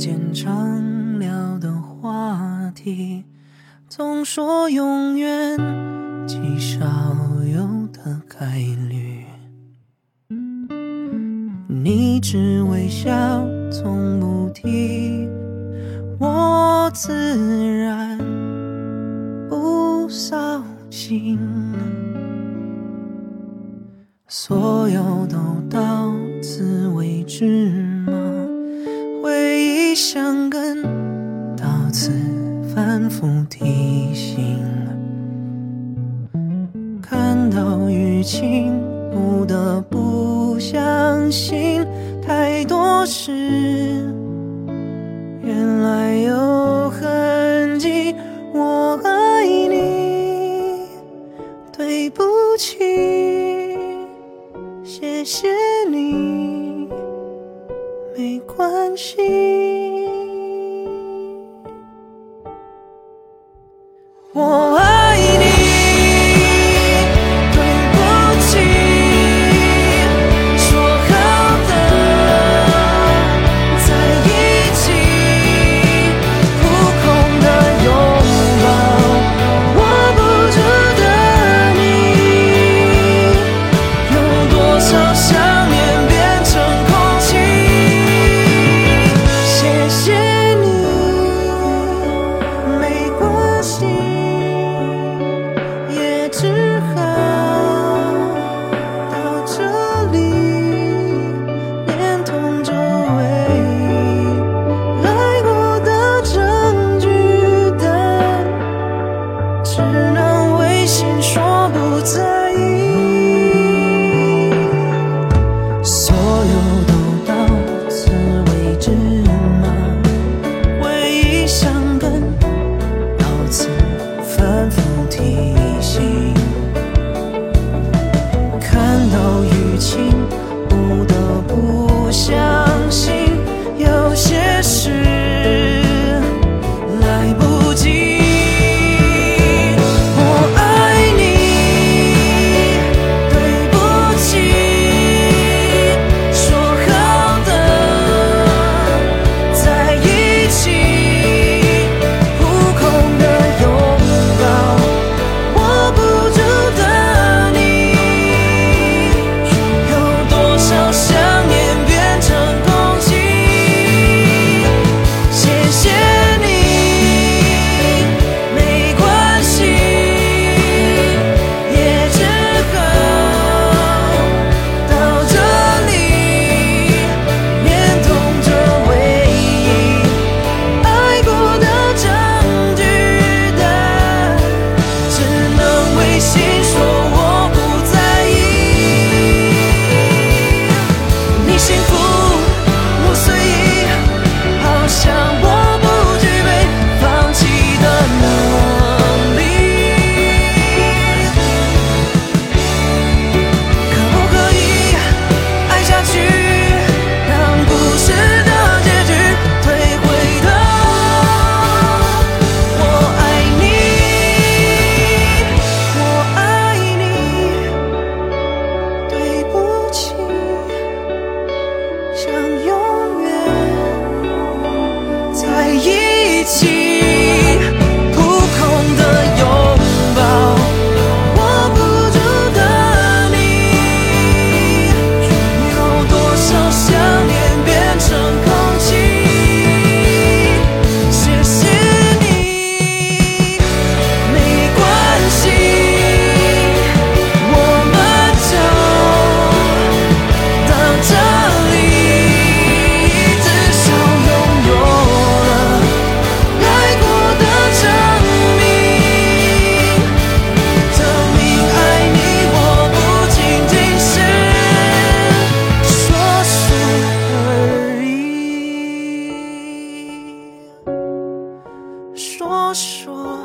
间常聊的话题，总说永远极少有的概率。你只微笑，从不提，我自然不扫兴。所有都到此为止吗？回忆像根稻刺，反复提醒。看到雨晴，不得不相信，太多事原来有痕迹。我爱你，对不起，谢谢你，没关系。想永远在一起。我说。